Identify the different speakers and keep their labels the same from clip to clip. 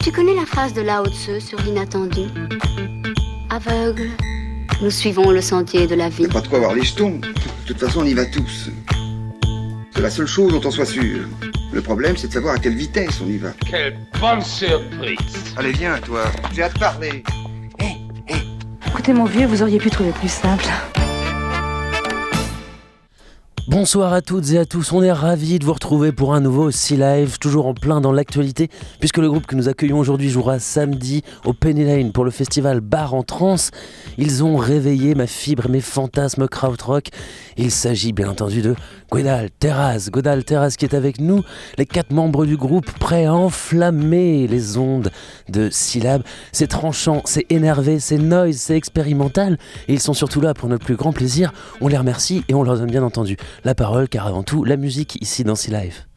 Speaker 1: Tu connais la phrase de Lao Tzu sur l'inattendu Aveugle, nous suivons le sentier de la vie.
Speaker 2: Pas de quoi avoir les jetons. De toute façon, on y va tous. C'est la seule chose dont on soit sûr. Le problème, c'est de savoir à quelle vitesse on y va.
Speaker 3: Quelle bonne surprise
Speaker 2: Allez, viens, toi. J'ai hâte de parler.
Speaker 4: Écoutez, mon vieux, vous auriez pu trouver plus simple.
Speaker 5: Bonsoir à toutes et à tous, on est ravis de vous retrouver pour un nouveau Sea Live, toujours en plein dans l'actualité, puisque le groupe que nous accueillons aujourd'hui jouera samedi au Penny Lane pour le festival Bar en Trance. Ils ont réveillé ma fibre et mes fantasmes krautrock. Il s'agit bien entendu de Godal Terraz, Godal Terraz qui est avec nous, les quatre membres du groupe prêts à enflammer les ondes de syllabes. C'est tranchant, c'est énervé, c'est noise, c'est expérimental, et ils sont surtout là pour notre plus grand plaisir. On les remercie et on leur donne bien entendu la parole, car avant tout, la musique ici dans Sea Live.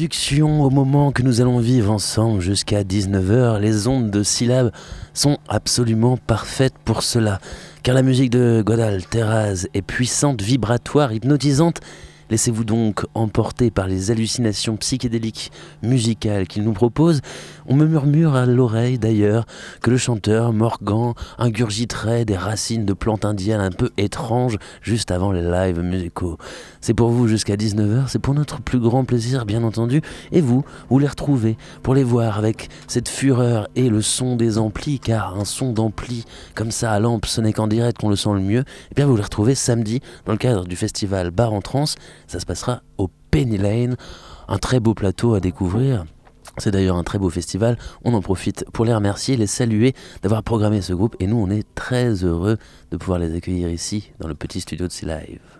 Speaker 6: Au moment que nous allons vivre ensemble jusqu'à 19h. Les ondes de syllabes sont absolument parfaites pour cela. Car la musique de Godal Terraz est puissante, vibratoire, hypnotisante Laissez-vous donc emporter par les hallucinations psychédéliques musicales qu'il nous propose. On me murmure à l'oreille d'ailleurs que le chanteur Morgan ingurgiterait des racines de plantes indiennes un peu étranges juste avant les lives musicaux. C'est pour vous jusqu'à 19h, c'est pour notre plus grand plaisir bien entendu. Et vous, vous les retrouvez pour les voir avec cette fureur et le son des amplis, car un son d'ampli comme ça à lampe, ce n'est qu'en direct qu'on le sent le mieux. Et eh bien vous les retrouvez samedi dans le cadre du festival Bar en Trans. Ça se passera au Penny Lane, un très beau plateau à découvrir. C'est d'ailleurs un très beau festival. On en profite pour les remercier, les saluer d'avoir programmé ce groupe. Et nous, on est très heureux de pouvoir les accueillir ici, dans le petit studio de C-Live.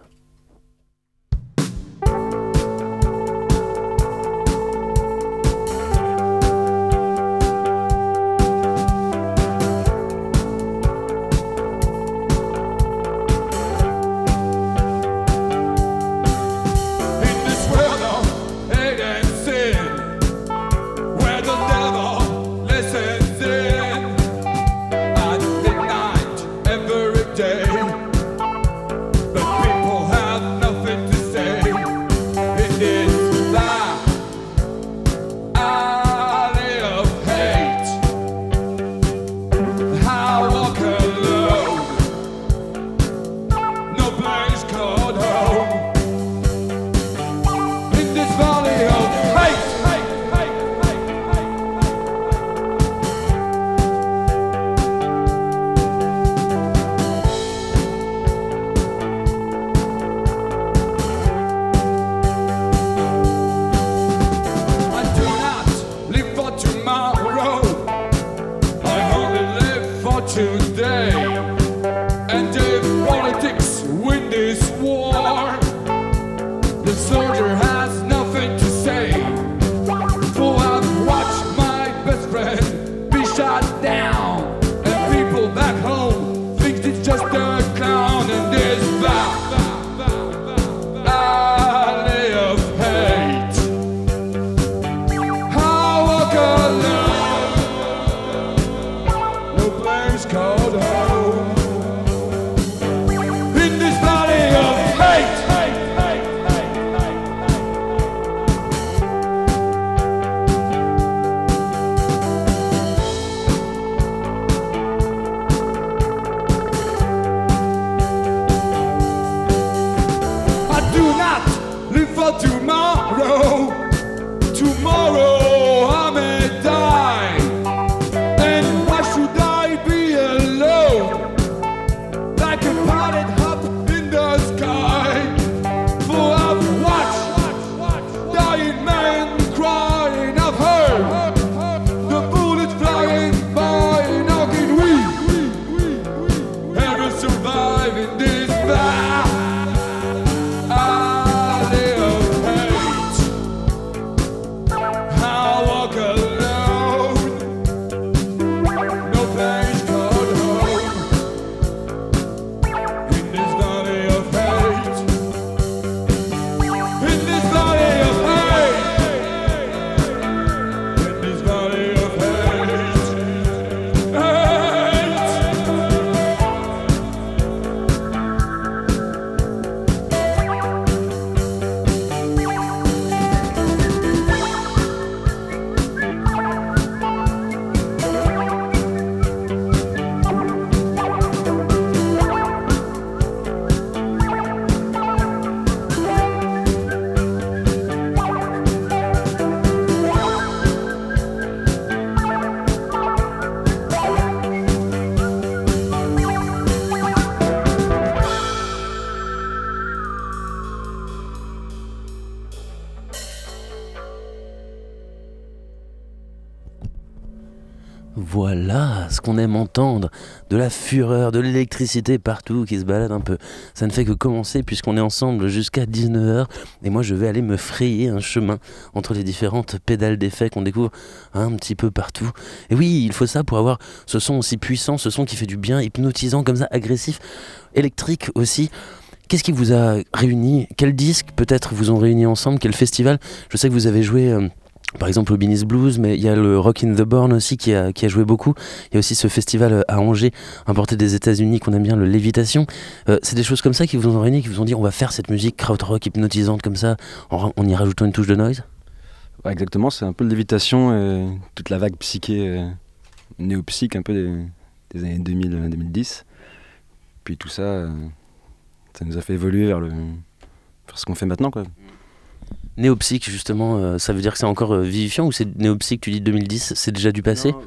Speaker 6: Qu'on aime entendre, de la fureur, de l'électricité partout qui se balade un peu. Ça ne fait que commencer puisqu'on est ensemble jusqu'à 19h et moi je vais aller me frayer un chemin entre les différentes pédales d'effets qu'on découvre un petit peu partout. Et oui, il faut ça pour avoir ce son aussi puissant, ce son qui fait du bien, hypnotisant comme ça, agressif, électrique aussi
Speaker 5: Qu'est-ce qui vous a réuni Quel disque peut-être vous ont réuni ensemble? Quel festival? Je sais que vous avez joué euh, par exemple au Beanies Blues, mais il y a le Rock in the Born aussi qui a, joué beaucoup. Il y a aussi ce festival euh, à Angers, importé des États-Unis, qu'on aime bien, le Lévitation. Euh, c'est des choses comme ça qui vous ont réuni, qui vous ont dit on va faire cette musique krautrock hypnotisante comme ça, en, y rajoutant une touche de noise?
Speaker 7: Exactement, c'est un peu le Lévitation, toute la vague psyché, euh, néo-psych un peu des, années 2000-2010. Puis tout ça, euh, ça nous a fait évoluer vers, le, vers ce qu'on fait maintenant. quoi.
Speaker 5: Néopsyque, justement, euh, ça veut dire que c'est encore euh, vivifiant ou c'est Néopsyque, tu dis 2010, c'est déjà du passé?
Speaker 7: Non,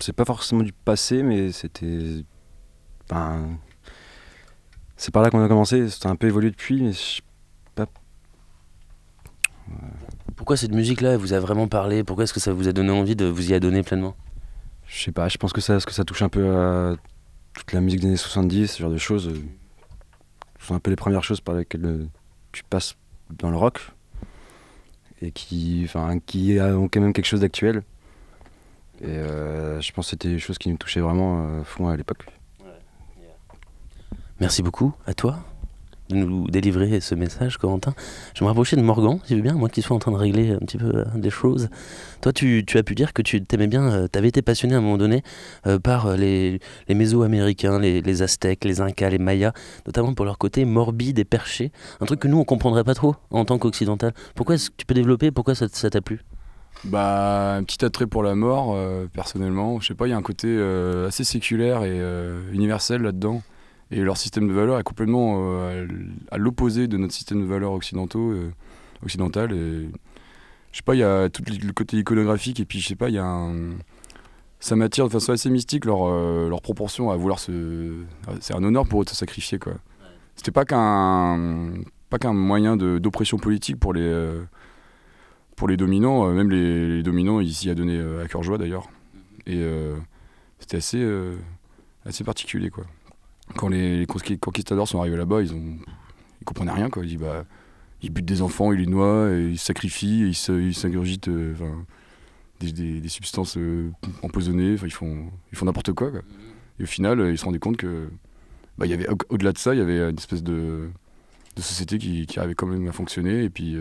Speaker 7: C'est pas forcément du passé, mais c'était. Ben, c'est par là qu'on a commencé, c'était un peu évolué depuis, mais je-
Speaker 5: Pourquoi cette musique-là vous a vraiment parlé? Pourquoi est-ce que ça vous a donné envie de vous y adonner pleinement?
Speaker 7: Je sais pas, je pense que ça, que ça touche un peu à toute la musique des années 70, ce genre de choses. euh, Ce sont un peu les premières choses par lesquelles tu passes dans le rock et qui, enfin, quand même quelque chose d'actuel. Et euh, je pense que c'était des choses qui me touchaient vraiment euh, fond à l'époque.
Speaker 5: Merci beaucoup à toi nous délivrer ce message, Corentin. Je vais me rapprocher de Morgan, si tu veux bien, moi qui suis en train de régler un petit peu euh, des choses. Toi, tu, as pu dire que tu t'aimais bien, tu avais été passionné à un moment donné euh, par euh, les, les Méso-Américains, les, les Aztèques, les Incas, les Mayas, notamment pour leur côté morbide et perché. Un truc que nous, on comprendrait pas trop en tant qu'occidental. Pourquoi est-ce que tu peux développer Pourquoi ça ça t'a plu?
Speaker 8: Bah, un petit attrait pour la mort, euh, personnellement. Je sais pas, il y a un côté euh, assez séculaire et euh, universel là-dedans. Et leur système de valeurs est complètement euh, à l'opposé de notre système de valeurs occidentaux, euh, occidental. Et je sais pas, il y a tout le côté iconographique et puis je sais pas, il y a un. Ça m'attire de façon assez mystique leur, euh, leur proportion à vouloir se. C'est un honneur pour eux de se sacrifier, quoi. C'était pas qu'un pas qu'un moyen d'oppression politique pour les. euh, pour les dominants, euh, même les, les dominants, ils s'y a donné à cœur joie d'ailleurs. Et euh, c'était assez, assez particulier quoi. Quand les, les conquist- conquistadors sont arrivés là-bas, ils ont, ils comprenaient rien quoi. Ils disent bah, ils butent des enfants, ils les noient, ils sacrifient, ils s'ingurgitent euh, des, des- substances euh, empoisonnées. Ils font, ils font n'importe quoi. Et au final, euh, ils se rendaient compte que, bah, y avait au- au-delà de ça, il y avait une espèce de, de société qui, qui arrivait quand même à fonctionner et puis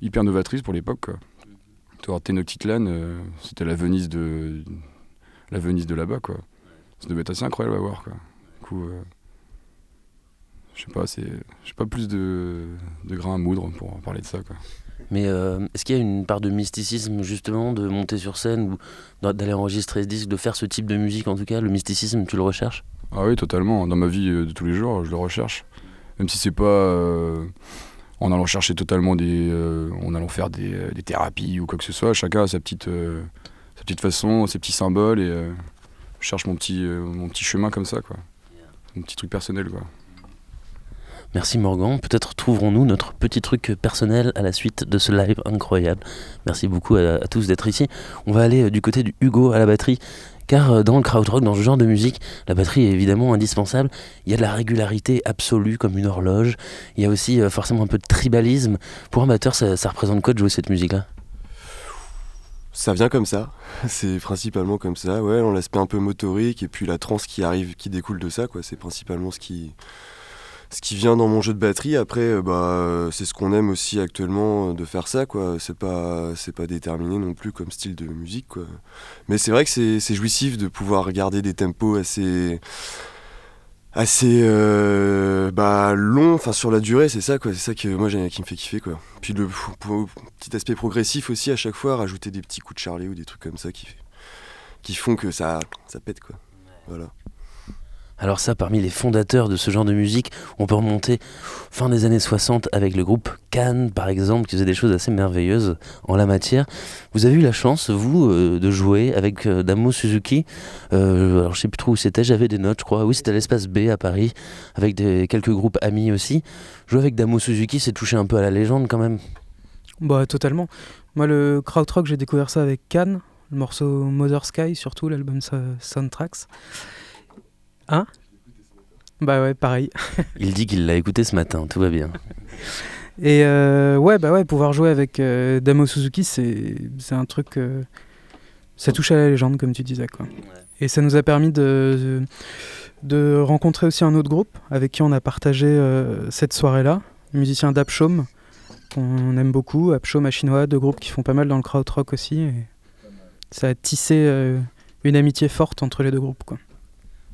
Speaker 8: hyper novatrice pour l'époque. quoi. Tenochtitlan, c'était la Venise de la Venise de là-bas, quoi. Ça devait être assez incroyable à voir, quoi. Coup, euh, je sais pas, c'est, j'ai pas plus de, de grains à moudre pour parler de ça, quoi.
Speaker 5: Mais euh, est-ce qu'il y a une part de mysticisme justement de monter sur scène ou d'a- d'aller enregistrer ce disque, de faire ce type de musique en tout cas Le mysticisme, tu le recherches?
Speaker 8: Ah oui, totalement. Dans ma vie euh, de tous les jours, je le recherche. Même si c'est pas euh, en allant chercher totalement des. euh, en allant faire des, des thérapies ou quoi que ce soit. Chacun a sa petite, sa petite façon, ses petits symboles et je cherche mon petit, mon petit chemin comme ça, quoi. Mon petit truc personnel, quoi.
Speaker 5: Merci Morgan. Peut-être trouverons-nous notre petit truc personnel à la suite de ce live incroyable. Merci beaucoup à, tous d'être ici. On va aller euh, du côté du Hugo à la batterie. Car euh, dans le krautrock, dans ce genre de musique, la batterie est évidemment indispensable. Il y a de la régularité absolue comme une horloge. Il y a aussi euh, forcément un peu de tribalisme. Pour un batteur, ça représente quoi de jouer cette musique-là?
Speaker 9: Ça vient comme ça, c'est principalement comme ça, ouais, l'aspect un peu motorique et puis la trance qui arrive, qui découle de ça, quoi, c'est principalement ce qui, ce qui vient dans mon jeu de batterie. Après, euh, bah, euh, c'est ce qu'on aime aussi actuellement euh, de faire ça, quoi. C'est pas, c'est pas déterminé non plus comme style de musique, quoi. Mais c'est vrai que c'est jouissif de pouvoir garder des tempos assez, assez, euh, bah, longs, enfin sur la durée, c'est ça, quoi. C'est ça que moi j'ai- qui me fait kiffer, quoi. Puis le petit aspect progressif aussi à chaque fois, rajouter des petits coups de charlet ou des trucs comme ça qui, qui font que ça, ça pète, quoi. Voilà.
Speaker 5: Alors ça, parmi les fondateurs de ce genre de musique, on peut remonter fin des années 60 avec le groupe Cannes, par exemple, qui faisait des choses assez merveilleuses en la matière. Vous avez eu la chance, vous, euh, de jouer avec euh, Damo Suzuki. Euh, alors je sais plus trop où c'était, j'avais des notes, je crois. Oui, c'était à l'espace B à Paris, avec quelques groupes amis aussi. Jouer avec Damo Suzuki, c'est toucher un peu à la légende quand même.
Speaker 10: Bah totalement. Moi le krautrock j'ai découvert ça avec Cannes, le morceau Mother Sky surtout, l'album Soundtracks. Hein Bah ouais, pareil.
Speaker 5: Il dit qu'il l'a écouté ce matin, tout va bien.
Speaker 10: Et euh, ouais, bah ouais, pouvoir jouer avec euh, Damo Suzuki, c'est un truc. euh, ça touche à la légende, comme tu disais, quoi. Et ça nous a permis de, de rencontrer aussi un autre groupe avec qui on a partagé euh, cette soirée-là, le musicien d'Apshom, qu'on aime beaucoup, Apshom, Machinois, deux groupes qui font pas mal dans le krautrock aussi. Et ça a tissé une amitié forte entre les deux groupes. Quoi.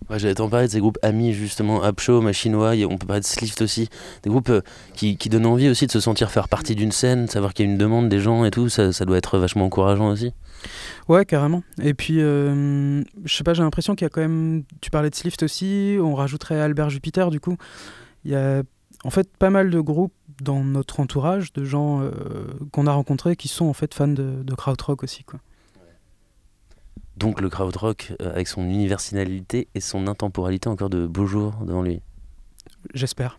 Speaker 5: Ouais, J'allais t'en parler de ces groupes amis, justement, Upshow, Machinois, on peut parler de Slift aussi, des groupes euh, qui, qui, donnent envie aussi de se sentir faire partie d'une scène, savoir qu'il y a une demande des gens et tout, ça, ça, doit être vachement encourageant aussi.
Speaker 10: Ouais, carrément. Et puis, euh, je sais pas, j'ai l'impression qu'il y a quand même, tu parlais de Slift aussi, on rajouterait Albert Jupiter du coup. Il y a en fait pas mal de groupes dans notre entourage, de gens euh, qu'on a rencontrés qui sont en fait fans de, de krautrock aussi. Quoi.
Speaker 5: Donc le krautrock, euh, avec son universalité et son intemporalité, encore de beaux jours devant lui.
Speaker 10: J'espère.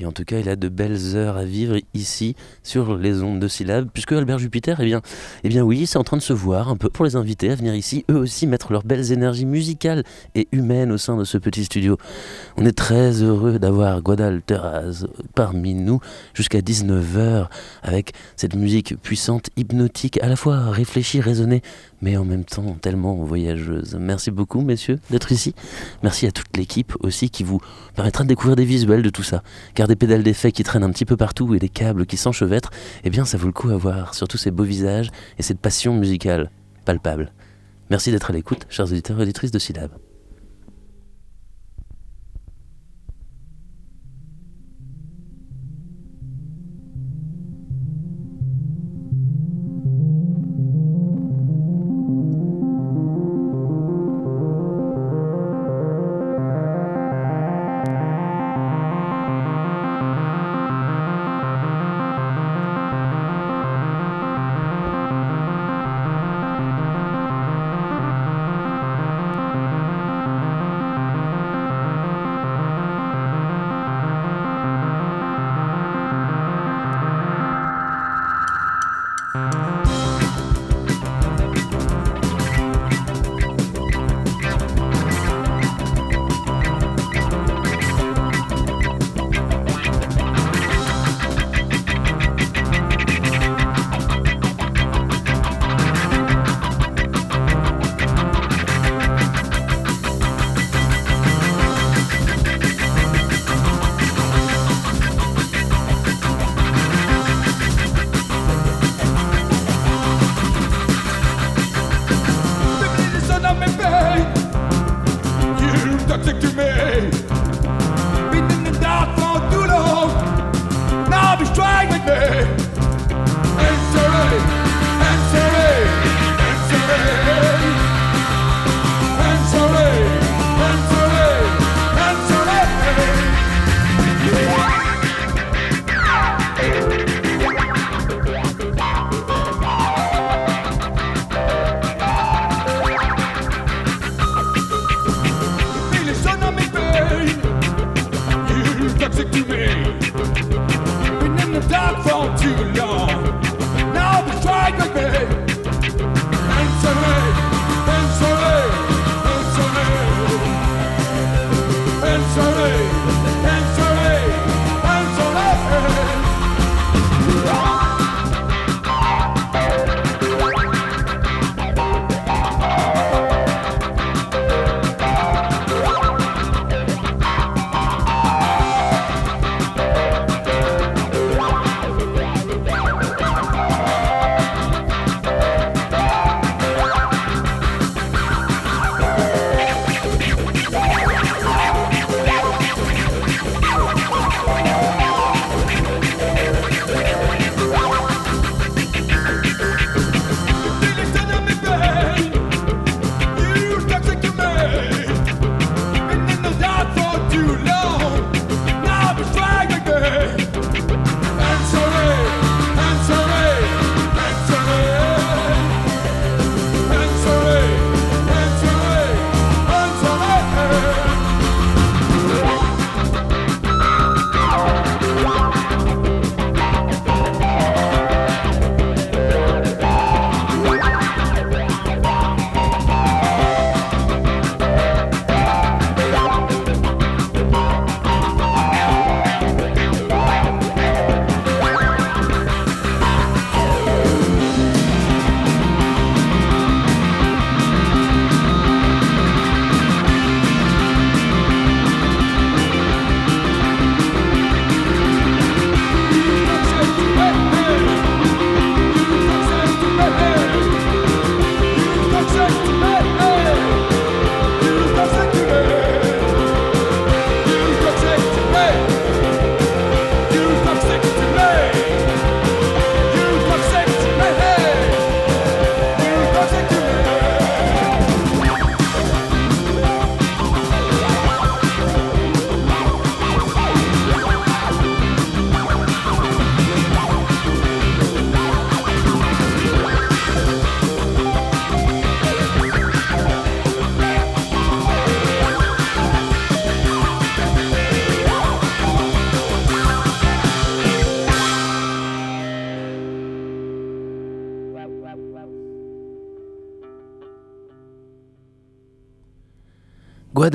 Speaker 5: Et en tout cas, il a de belles heures à vivre ici, sur les ondes de syllabes, puisque Albert Jupiter, eh bien, eh bien oui, c'est en train de se voir un peu pour les inviter à venir ici, eux aussi mettre leurs belles énergies musicales et humaines au sein de ce petit studio. On est très heureux d'avoir Guadal Terraz parmi nous jusqu'à 19h, avec cette musique puissante, hypnotique, à la fois réfléchie, raisonnée, mais en même temps tellement voyageuse. Merci beaucoup, messieurs, d'être ici. Merci à toute l'équipe aussi qui vous permettra de découvrir des visuels de tout ça. Car des pédales d'effet qui traînent un petit peu partout et des câbles qui s'enchevêtrent, eh bien ça vaut le coup à voir, surtout ces beaux visages et cette passion musicale palpable. Merci d'être à l'écoute, chers auditeurs et auditrices de Syllab.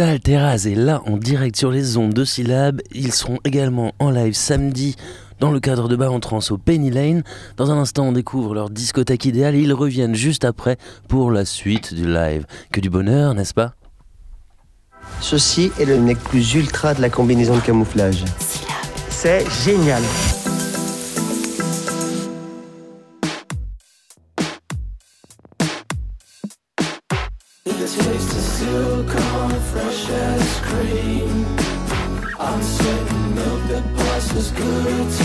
Speaker 5: Alteraz est là en direct sur les ondes de syllabes. Ils seront également en live samedi dans le cadre de Bar en Trans au Penny Lane. Dans un instant, on découvre leur discothèque idéale et ils reviennent juste après pour la suite du live. Que du bonheur, n'est-ce pas?
Speaker 11: Ceci est le nec plus ultra de la combinaison de camouflage. C'est génial.
Speaker 12: Guru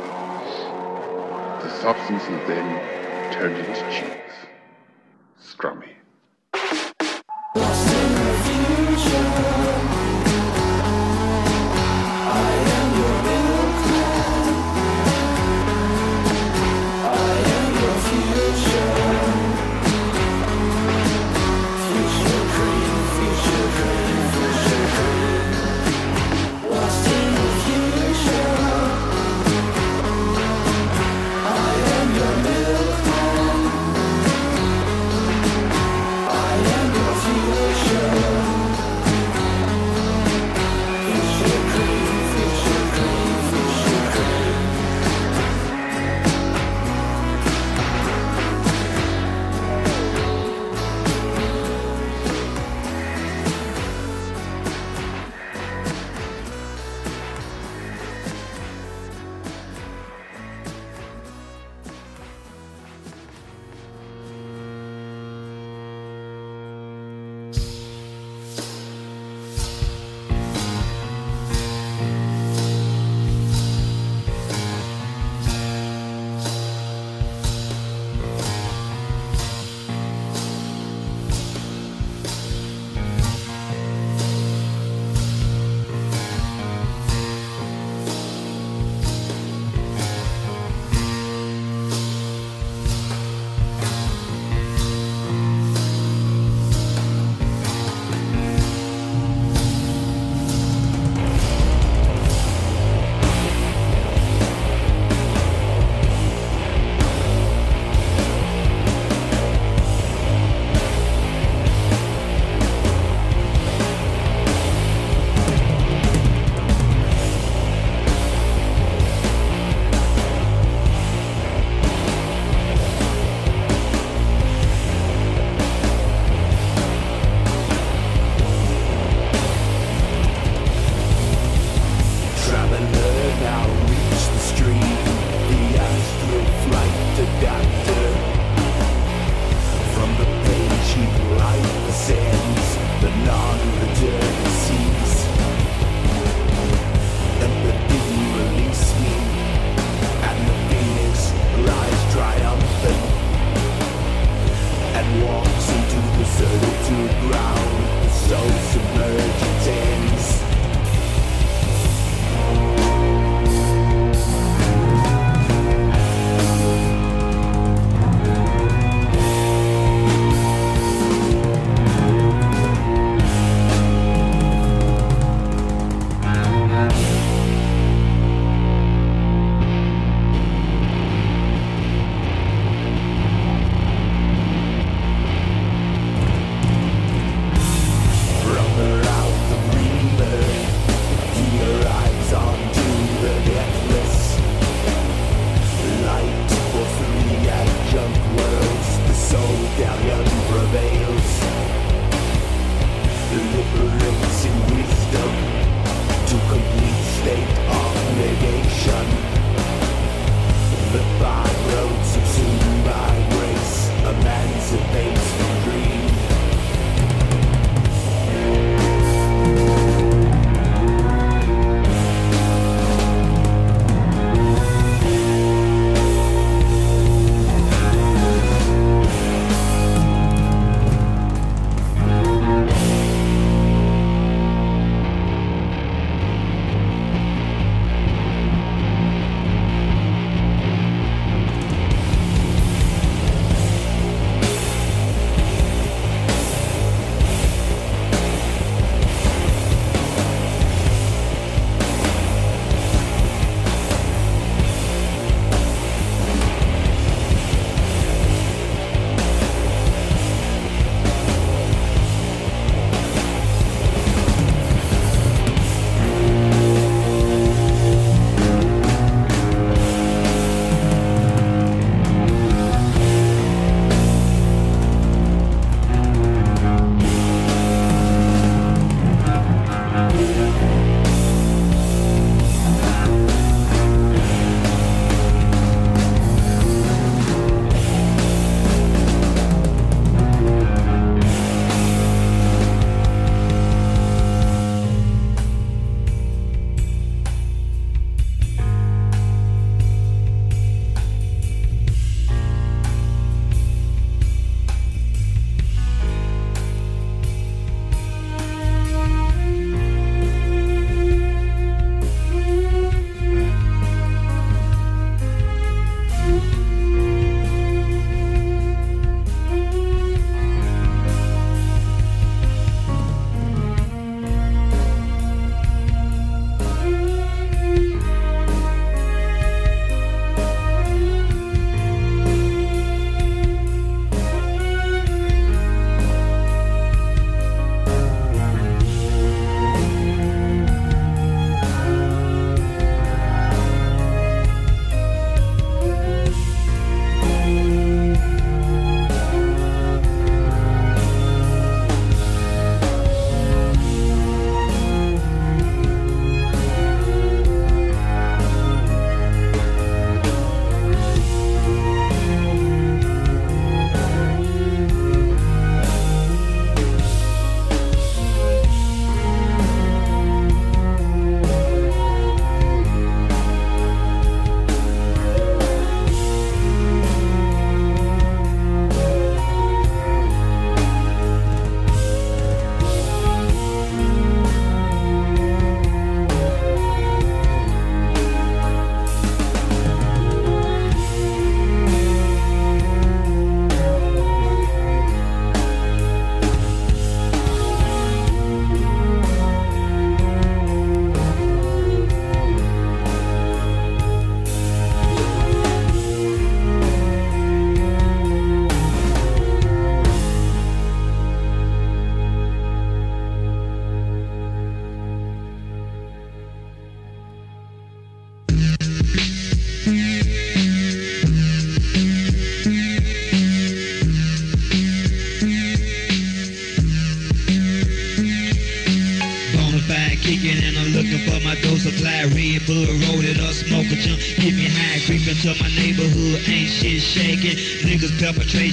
Speaker 12: substance and then turned into cheese. Scrummy. up a tape.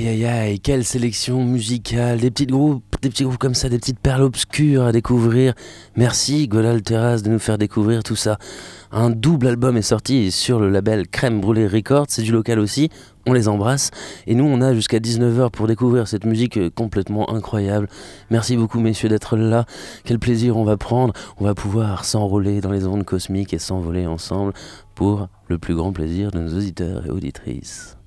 Speaker 6: Aïe aïe aïe, quelle sélection musicale, des petits groupes, comme ça, des petites perles obscures à découvrir. Merci Golal Terrasse de nous faire découvrir tout ça. Un double album est sorti sur le label Crème Brûlée Records, c'est du local aussi, on les embrasse. Et nous on a jusqu'à 19h pour découvrir cette musique complètement incroyable. Merci beaucoup messieurs d'être là, quel plaisir on va prendre, on va pouvoir s'enrôler dans les ondes cosmiques et s'envoler ensemble pour le plus grand plaisir de nos auditeurs et auditrices.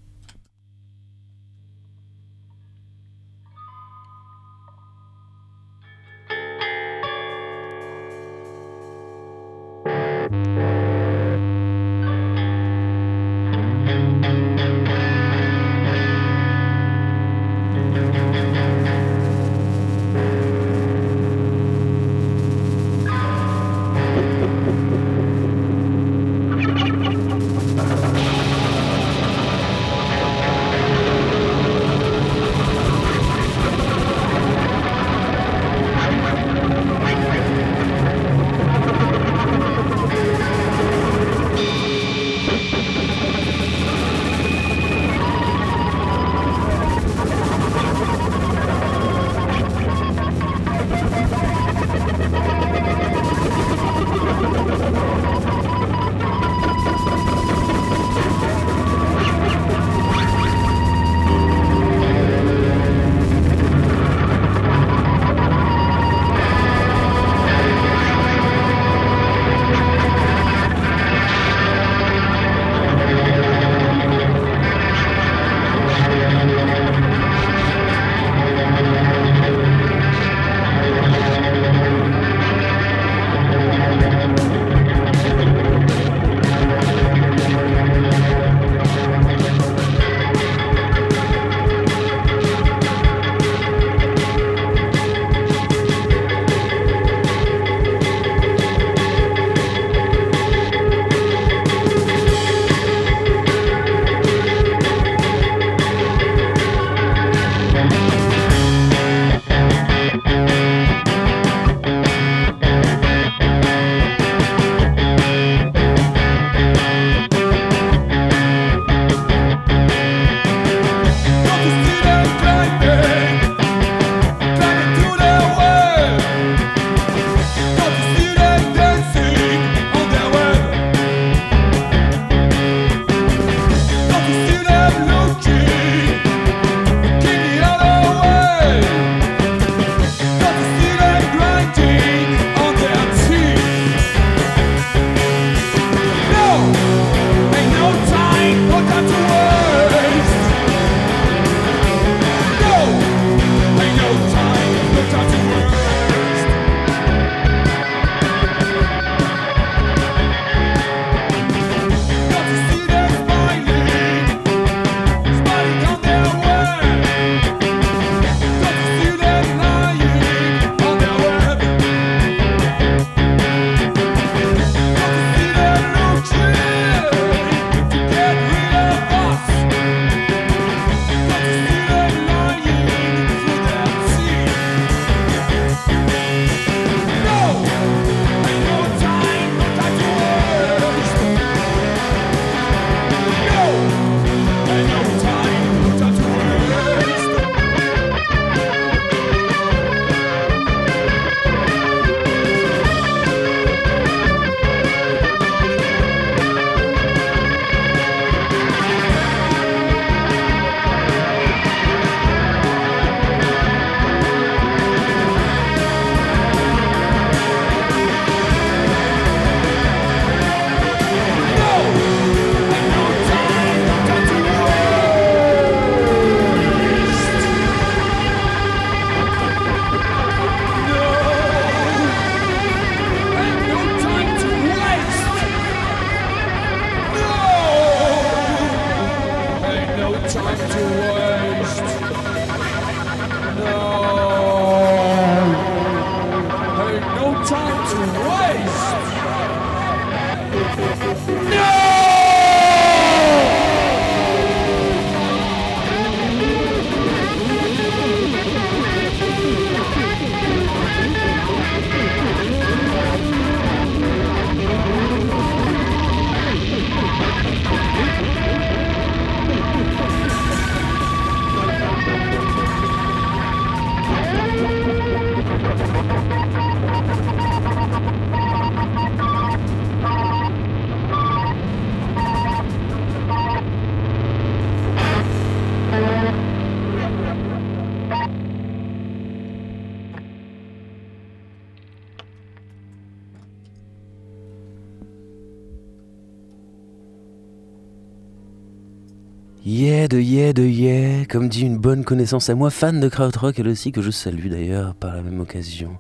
Speaker 5: De yeah, comme dit une bonne connaissance à moi, fan de krautrock elle aussi, que je salue d'ailleurs par la même occasion.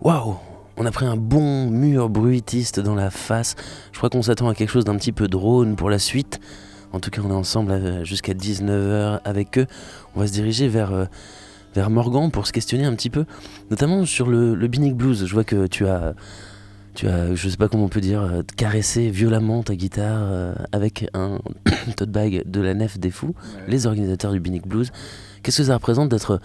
Speaker 5: Waouh On a pris un bon mur bruitiste dans la face. Je crois qu'on s'attend à quelque chose d'un petit peu drone pour la suite. En tout cas, on est ensemble euh, jusqu'à 19h avec eux. On va se diriger vers, euh, vers Morgan pour se questionner un petit peu, notamment sur le, le Binic Blues. Je vois que tu as tu as, je sais pas comment on peut dire, euh, caressé violemment ta guitare euh, avec un tote bag de la Nef des Fous, les organisateurs du Binic Blues. Qu'est-ce que ça représente d'être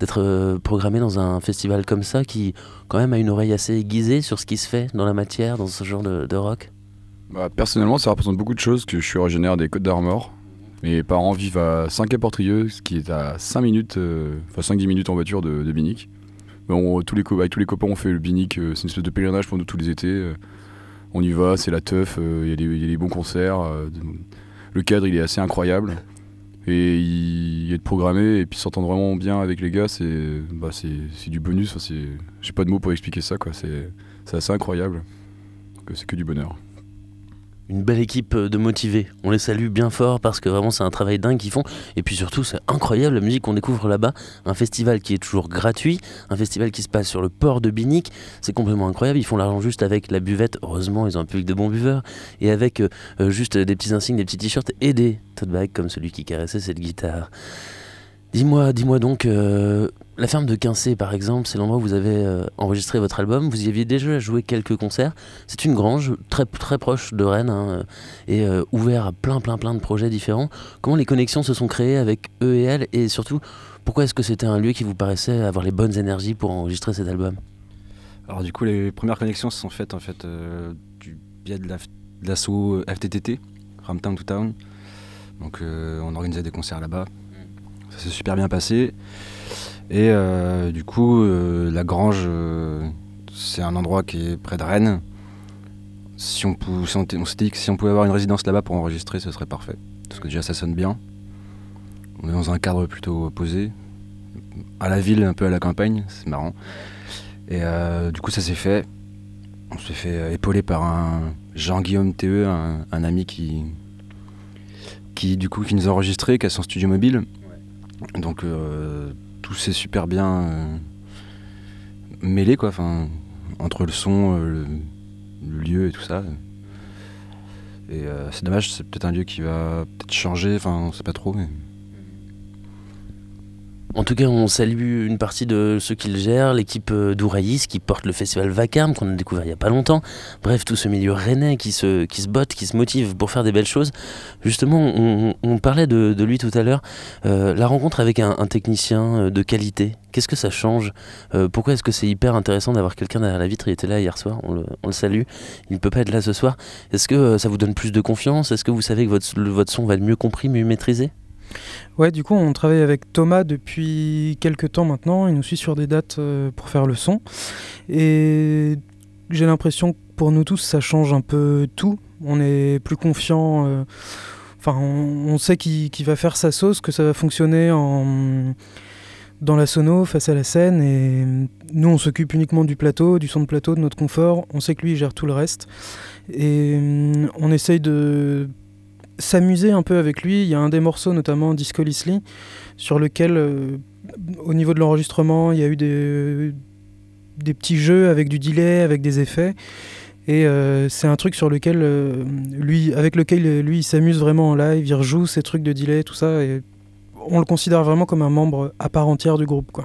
Speaker 5: d'être euh, programmé dans un festival comme ça qui quand même a une oreille assez aiguisée sur ce qui se fait dans la matière, dans ce genre de, de rock?
Speaker 8: Bah, personnellement, ça représente beaucoup de choses que je suis originaire des Côtes d'Armor. Mes parents vivent à Saint-Quay-Portrieux, ce qui est à 5 minutes, euh, enfin 5-10 minutes en voiture de, de Binic. Tous les, copains, on fait le Binic, euh, c'est une espèce de pèlerinage pour nous tous les étés. euh. on y va, c'est la teuf, euh, il y, a des- bons concerts. le cadre, il est assez incroyable. Et il, est programmé, et puis s'entendre vraiment bien avec les gars, c'est bah, du bonus. enfin, J'ai pas de mots pour expliquer ça. C'est assez incroyable. C'est que du bonheur.
Speaker 5: Une belle équipe de motivés. On les salue bien fort parce que vraiment c'est un travail dingue qu'ils font. Et puis surtout, c'est incroyable la musique qu'on découvre là-bas. Un festival qui est toujours gratuit, un festival qui se passe sur le port de Binic. C'est complètement incroyable. Ils font l'argent juste avec la buvette. Heureusement, ils ont un public de bons buveurs. Et avec euh, euh, juste des petits insignes, des petits t-shirts et des tote bags comme celui qui caressait cette guitare. Dis-moi, dis-moi donc, euh, la ferme de Quincé par exemple, c'est l'endroit où vous avez euh, enregistré votre album. Vous y aviez déjà joué quelques concerts. C'est une grange très, très proche de Rennes hein, euh, et euh, ouvert à plein, plein, plein de projets différents. Comment les connexions se sont créées avec eux et elles? Et surtout, pourquoi est-ce que c'était un lieu qui vous paraissait avoir les bonnes énergies pour enregistrer cet album?
Speaker 7: Alors du coup, les premières connexions se sont faites en fait euh, du biais de la- l'assaut FTTT, Ram Town to Town. Donc on organisait des concerts là-bas. Ça s'est super bien passé. Et euh, du coup, euh, la Grange, euh, c'est un endroit qui est près de Rennes. Si on, pou- si on t- on s'était dit que si on pouvait avoir une résidence là-bas pour enregistrer, ce serait parfait. Parce que déjà, ça sonne bien. On est dans un cadre plutôt posé. À la ville, un peu à la campagne, c'est marrant. Et euh, du coup, ça s'est fait. On s'est fait épauler par un Jean-Guillaume TE, un, un ami qui, qui, du coup, qui nous a enregistré, qui a son studio mobile. Donc, euh, tout s'est super bien euh, mêlé, quoi. Enfin, entre le son, euh, le, le lieu et tout ça. Et euh, c'est dommage, c'est peut-être un lieu qui va peut-être changer, enfin, on sait pas trop, mais.
Speaker 5: En tout cas, on salue une partie de ceux qui le gèrent, l'équipe euh, d'Ouraïs qui porte le festival Vacarme qu'on a découvert il n'y a pas longtemps. Bref, tout ce milieu rennais qui se, botte, qui se motive pour faire des belles choses. Justement, on, parlait de, lui tout à l'heure. Euh, la rencontre avec un, technicien euh, de qualité, qu'est-ce que ça change? Pourquoi est-ce que c'est hyper intéressant d'avoir quelqu'un derrière la vitre? Il était là hier soir, on le, salue. Il ne peut pas être là ce soir. Est-ce que ça vous donne plus de confiance? Est-ce que vous savez que votre, votre son va être mieux compris, mieux maîtrisé?
Speaker 10: Ouais, du coup, on travaille avec Thomas depuis quelques temps maintenant. Il nous suit sur des dates euh, pour faire le son. Et j'ai l'impression que pour nous tous, ça change un peu tout. On est plus confiant. euh, Enfin, on, sait qu'il qu'il va faire sa sauce, que ça va fonctionner en dans la sono, face à la scène. Et nous, on s'occupe uniquement du plateau, du son de plateau, de notre confort. On sait que lui, il gère tout le reste. Et hum, on essaye de s'amuser un peu avec lui. Il y a un des morceaux, notamment Disco Lisly, sur lequel, euh, au niveau de l'enregistrement, il y a eu des, des petits jeux avec du delay, avec des effets. Et euh, c'est un truc sur lequel, euh, lui, avec lequel euh, lui, il s'amuse vraiment en live, il rejoue ces trucs de delay, tout ça. Et on le considère vraiment comme un membre à part entière du groupe. Quoi.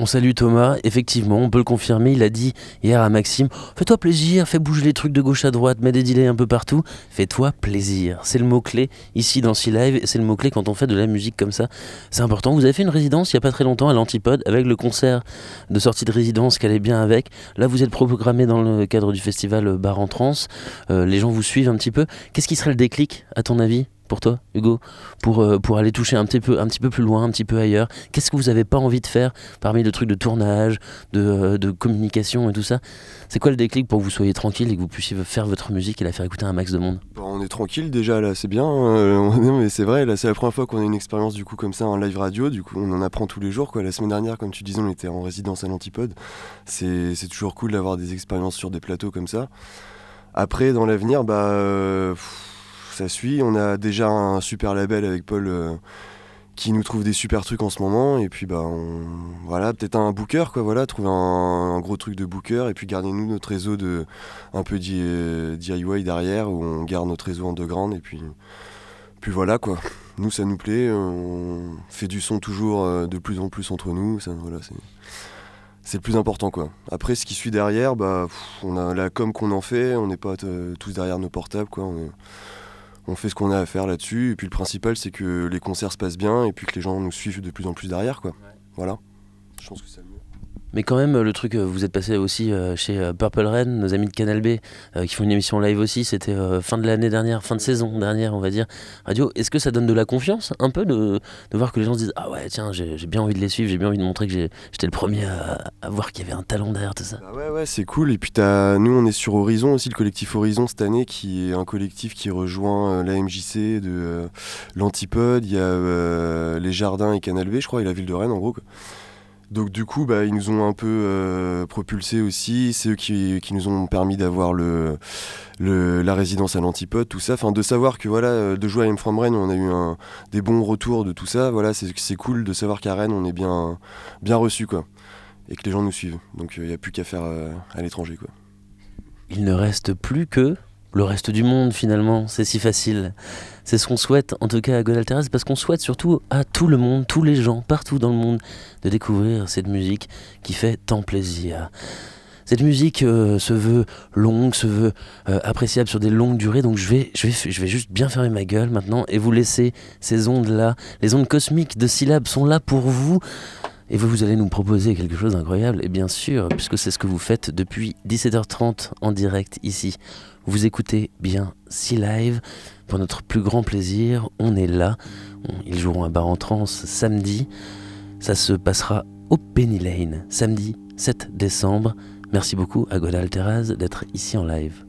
Speaker 5: On salue Thomas, effectivement, on peut le confirmer, il a dit hier à Maxime, fais-toi plaisir, fais bouger les trucs de gauche à droite, mets des delays un peu partout, fais-toi plaisir. C'est le mot-clé ici dans C-Live, et c'est le mot-clé quand on fait de la musique comme ça. C'est important, vous avez fait une résidence il n'y a pas très longtemps à l'Antipode, avec le concert de sortie de résidence qu'elle est bien avec. Là vous êtes programmé dans le cadre du festival Bar en Trans, Euh, les gens vous suivent un petit peu. Qu'est-ce qui serait le déclic à ton avis? Pour toi, Hugo, pour, euh, pour aller toucher un petit, peu, un petit peu plus loin, un petit peu ailleurs Qu'est-ce que vous n'avez pas envie de faire parmi le truc de tournage, de, euh, de communication et tout ça? C'est quoi le déclic pour que vous soyez tranquille et que vous puissiez faire votre musique et la faire écouter à un max de monde?
Speaker 9: Bon, on est tranquille déjà là, c'est bien. non, mais c'est vrai, là c'est la première fois qu'on a une expérience du coup comme ça en live radio. Du coup, on en apprend tous les jours. Quoi. La semaine dernière, comme tu disais, on était en résidence à l'Antipode. C'est toujours cool d'avoir des expériences sur des plateaux comme ça. Après, dans l'avenir, bah, euh, ça suit. On a déjà un super label avec Paul euh, qui nous trouve des super trucs en ce moment. Et puis, bah, on- voilà, peut-être un booker, quoi. Voilà, trouver un, gros truc de booker. Et puis, garder nous notre réseau de un peu d'I- euh, DIY derrière où on garde notre réseau underground. Et puis, puis voilà, quoi. Nous, ça nous plaît. On fait du son toujours euh, de plus en plus entre nous. Ça, voilà, c'est. C'est le plus important quoi. Après ce qui suit derrière, bah on a la com qu'on en fait, on n'est pas tous derrière nos portables quoi. On, est- on fait ce qu'on a à faire là-dessus et puis le principal c'est que les concerts se passent bien et puis que les gens nous suivent de plus en plus derrière quoi. Voilà. Je pense que.
Speaker 5: Mais quand même, le truc, euh, vous êtes passé aussi euh, chez euh, Purple Rain, nos amis de Canal B, euh, qui font une émission live aussi. C'était euh, fin de l'année dernière, fin de saison dernière, on va dire. Radio, est-ce que ça donne de la confiance un peu de, voir que les gens se disent Ah ouais, tiens, j'ai bien envie de les suivre, j'ai bien envie de montrer que j'étais le premier à, voir qu'il y avait un talent derrière tout ça?
Speaker 9: Bah ouais ouais c'est cool et puis t'as nous on est sur Horizon aussi le collectif Horizon cette année qui est un collectif qui rejoint euh, la MJC de euh, l'Antipode, il y a euh, les Jardins et Canal B je crois et la ville de Rennes en gros quoi. Donc du coup bah ils nous ont un peu euh, propulsé aussi, c'est eux qui, nous ont permis d'avoir le, la résidence à l'Antipode, tout ça, enfin de savoir que voilà euh, de jouer à M From Rennes on a eu des bons retours de tout ça, voilà c'est cool de savoir qu'à Rennes on est bien bien reçu quoi et que les gens nous suivent. Donc il n'y a plus qu'à faire euh, à l'étranger. quoi.
Speaker 5: Il ne reste plus que le reste du monde finalement, c'est si facile. C'est ce qu'on souhaite en tout cas à Godal Terrace parce qu'on souhaite surtout à tout le monde, tous les gens, partout dans le monde, de découvrir cette musique qui fait tant plaisir. Cette musique euh, se veut longue, se veut euh, appréciable sur des longues durées, donc je vais, je, vais, je vais juste bien fermer ma gueule maintenant et vous laisser ces ondes-là. Les ondes cosmiques de syllabes sont là pour vous. Et vous, vous allez nous proposer quelque chose d'incroyable, et bien sûr, puisque c'est ce que vous faites depuis 17h30 en direct ici. Vous écoutez bien si live pour notre plus grand plaisir. On est là. Ils joueront à Bar en Trans samedi. Ça se passera au Penny Lane, samedi 7 décembre. Merci beaucoup à Godal Terraz d'être ici en live.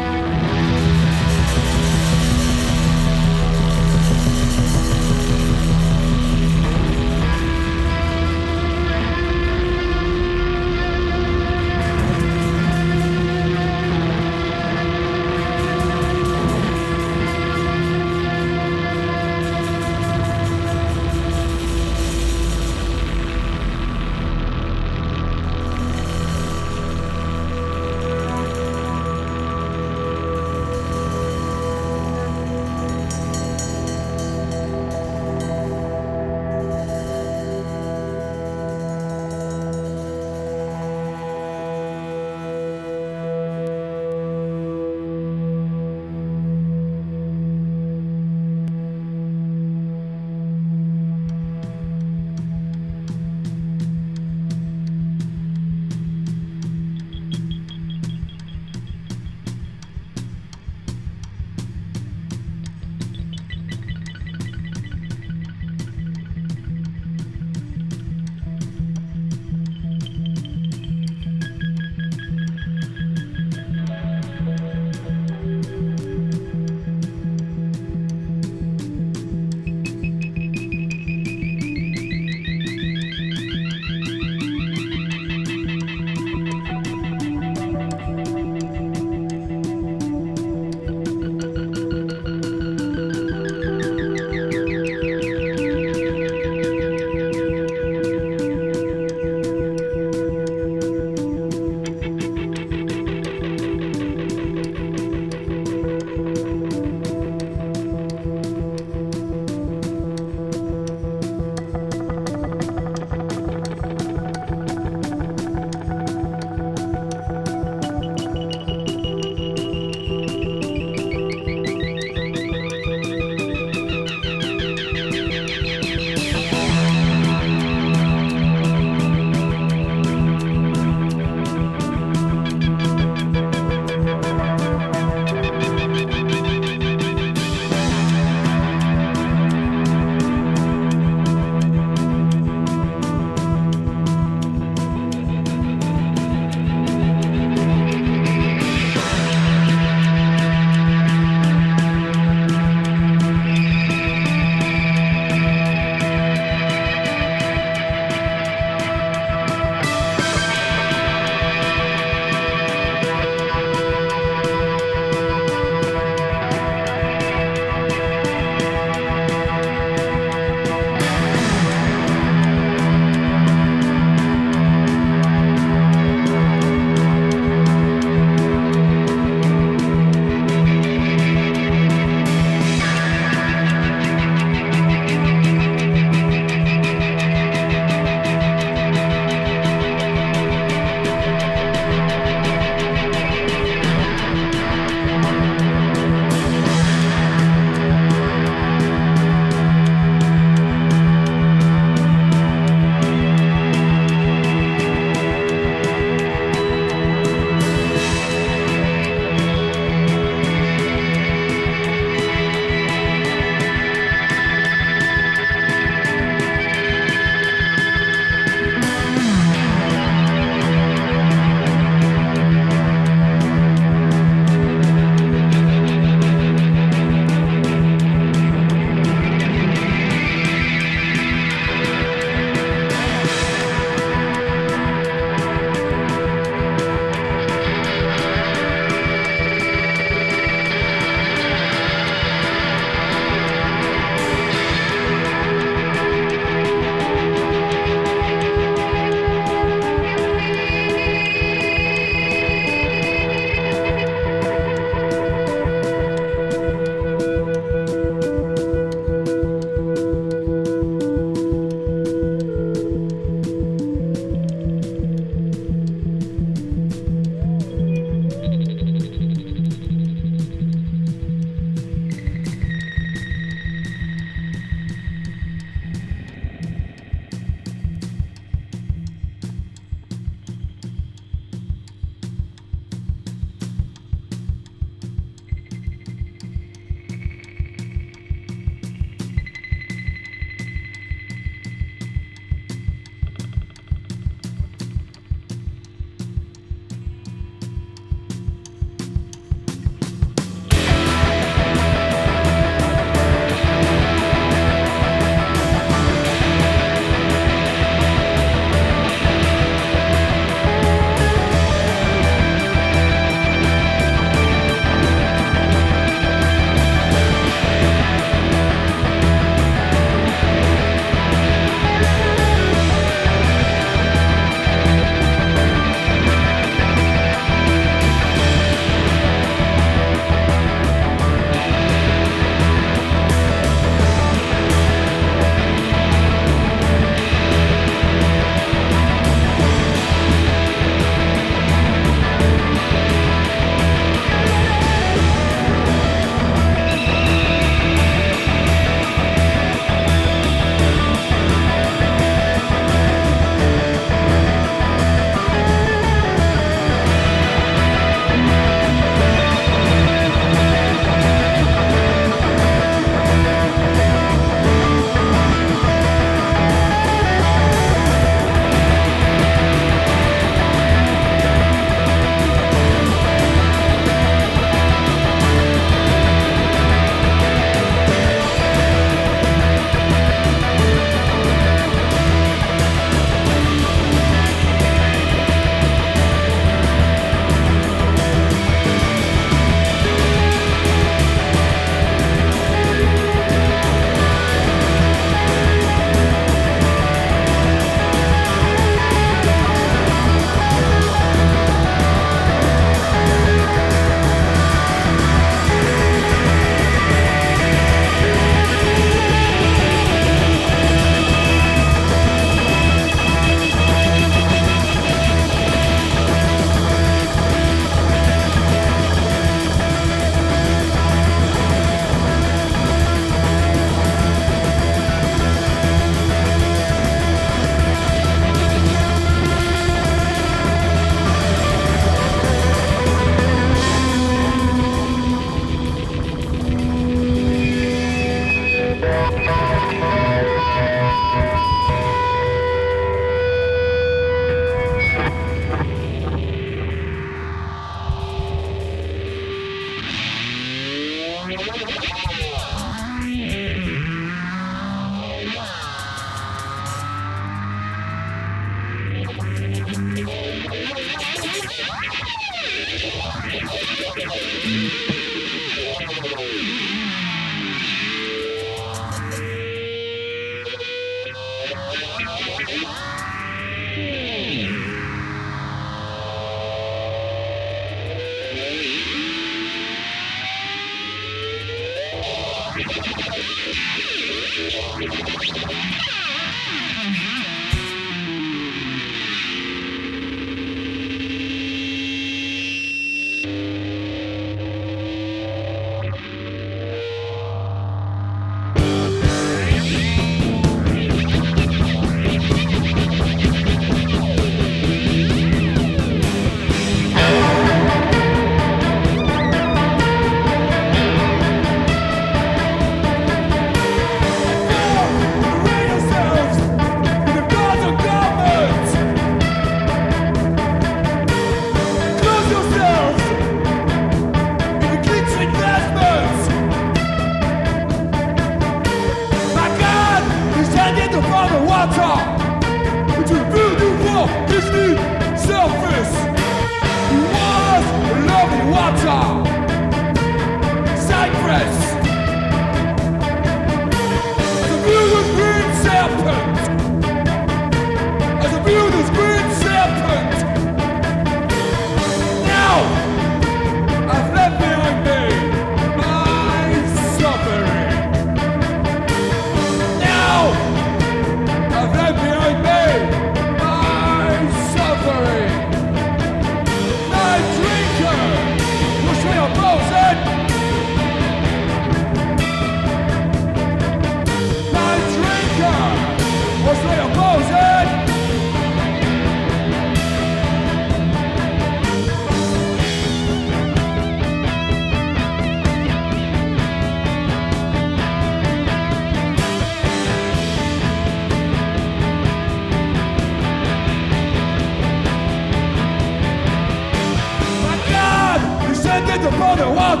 Speaker 6: on the wild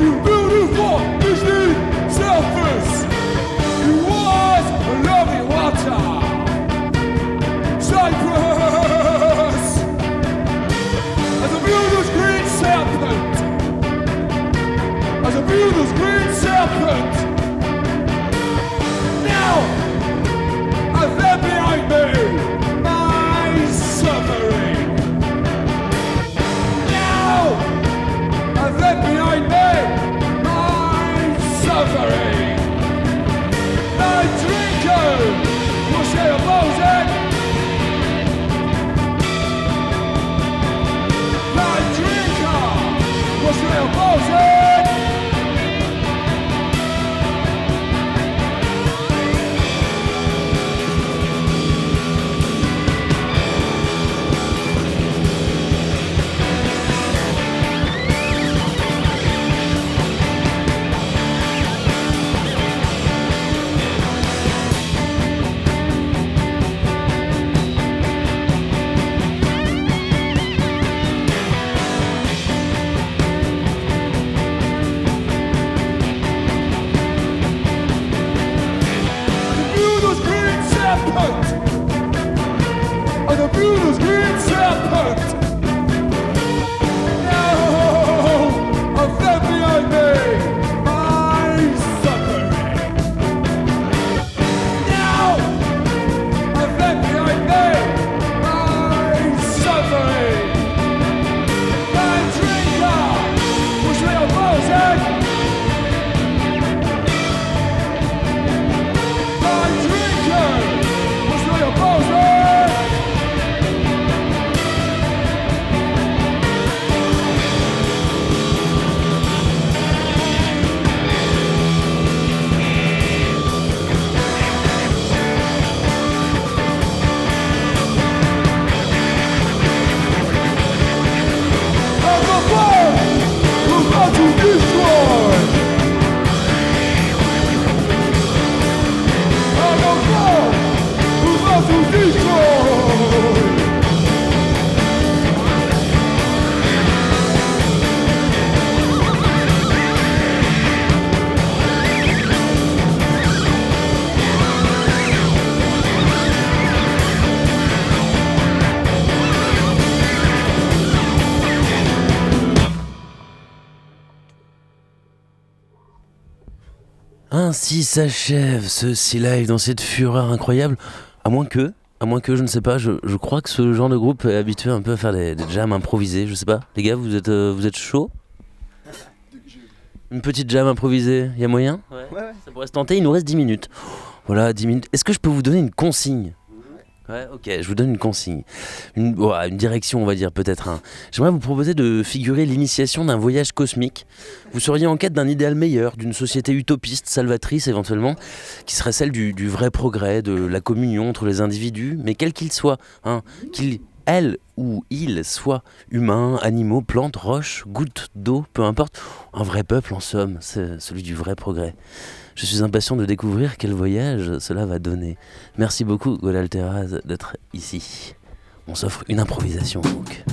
Speaker 6: you will do for
Speaker 5: Ainsi s'achève ce Sea Live dans cette fureur incroyable. À moins que, à moins que, je ne sais pas, je, je crois que ce genre de groupe est habitué un peu à faire des, des jams improvisés. Je sais pas, les gars, vous êtes, euh, vous êtes chaud? Une petite jam improvisée, y a moyen?
Speaker 13: Ouais, ouais.
Speaker 5: Ça pourrait se tenter, il nous reste 10 minutes. Voilà, 10 minutes. Est-ce que je peux vous donner une consigne? Ouais, ok, je vous donne une consigne. Une, une direction, on va dire, peut-être. J'aimerais vous proposer de figurer l'initiation d'un voyage cosmique. Vous seriez en quête d'un idéal meilleur, d'une société utopiste, salvatrice éventuellement, qui serait celle du, du vrai progrès, de la communion entre les individus, mais quel qu'il soit, hein, qu'il, elle ou il soit humain, animaux, plantes, roches, gouttes d'eau, peu importe. Un vrai peuple, en somme, c'est celui du vrai progrès. Je suis impatient de découvrir quel voyage cela va donner. Merci beaucoup, Godal Terraz, d'être ici. On s'offre une improvisation donc.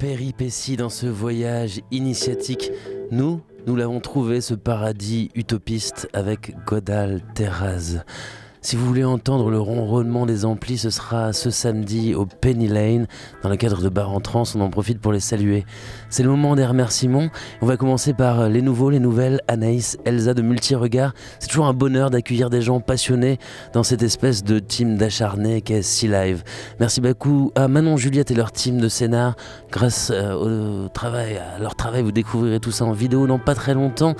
Speaker 5: Péripéties dans ce voyage initiatique. Nous, nous l'avons trouvé, ce paradis utopiste avec Godal Terraz. Si vous voulez entendre le ronronnement des amplis, ce sera ce samedi au Penny Lane, dans le cadre de Bar en. On en profite pour les saluer. C'est le moment des remerciements. On va commencer par les nouveaux, les nouvelles. Anaïs, Elsa de Multi-Regard. C'est toujours un bonheur d'accueillir des gens passionnés dans cette espèce de team d'acharnés qu'est Sea Live. Merci beaucoup à Manon, Juliette et leur team de scénar. Grâce euh, au travail, à leur travail, vous découvrirez tout ça en vidéo dans pas très longtemps.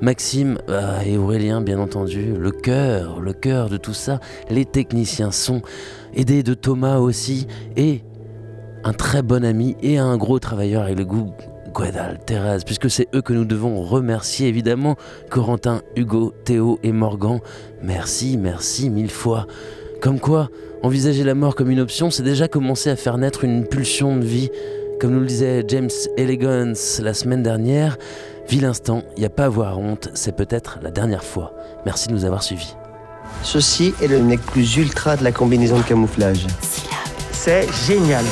Speaker 5: Maxime euh, et Aurélien, bien entendu, le cœur, le cœur de tout ça, les techniciens sont aidés de Thomas aussi, et un très bon ami et un gros travailleur avec le goût Guadal, Thérèse, puisque c'est eux que nous devons remercier évidemment, Corentin, Hugo, Théo et Morgan. Merci, merci mille fois. Comme quoi, envisager la mort comme une option, c'est déjà commencer à faire naître une pulsion de vie. Comme nous le disait James Elegance la semaine dernière, Vis l'instant, il n'y a pas à avoir honte, c'est peut-être la dernière fois. Merci de nous avoir suivis.
Speaker 11: Ceci est le nec plus ultra de la combinaison de camouflage. C'est génial.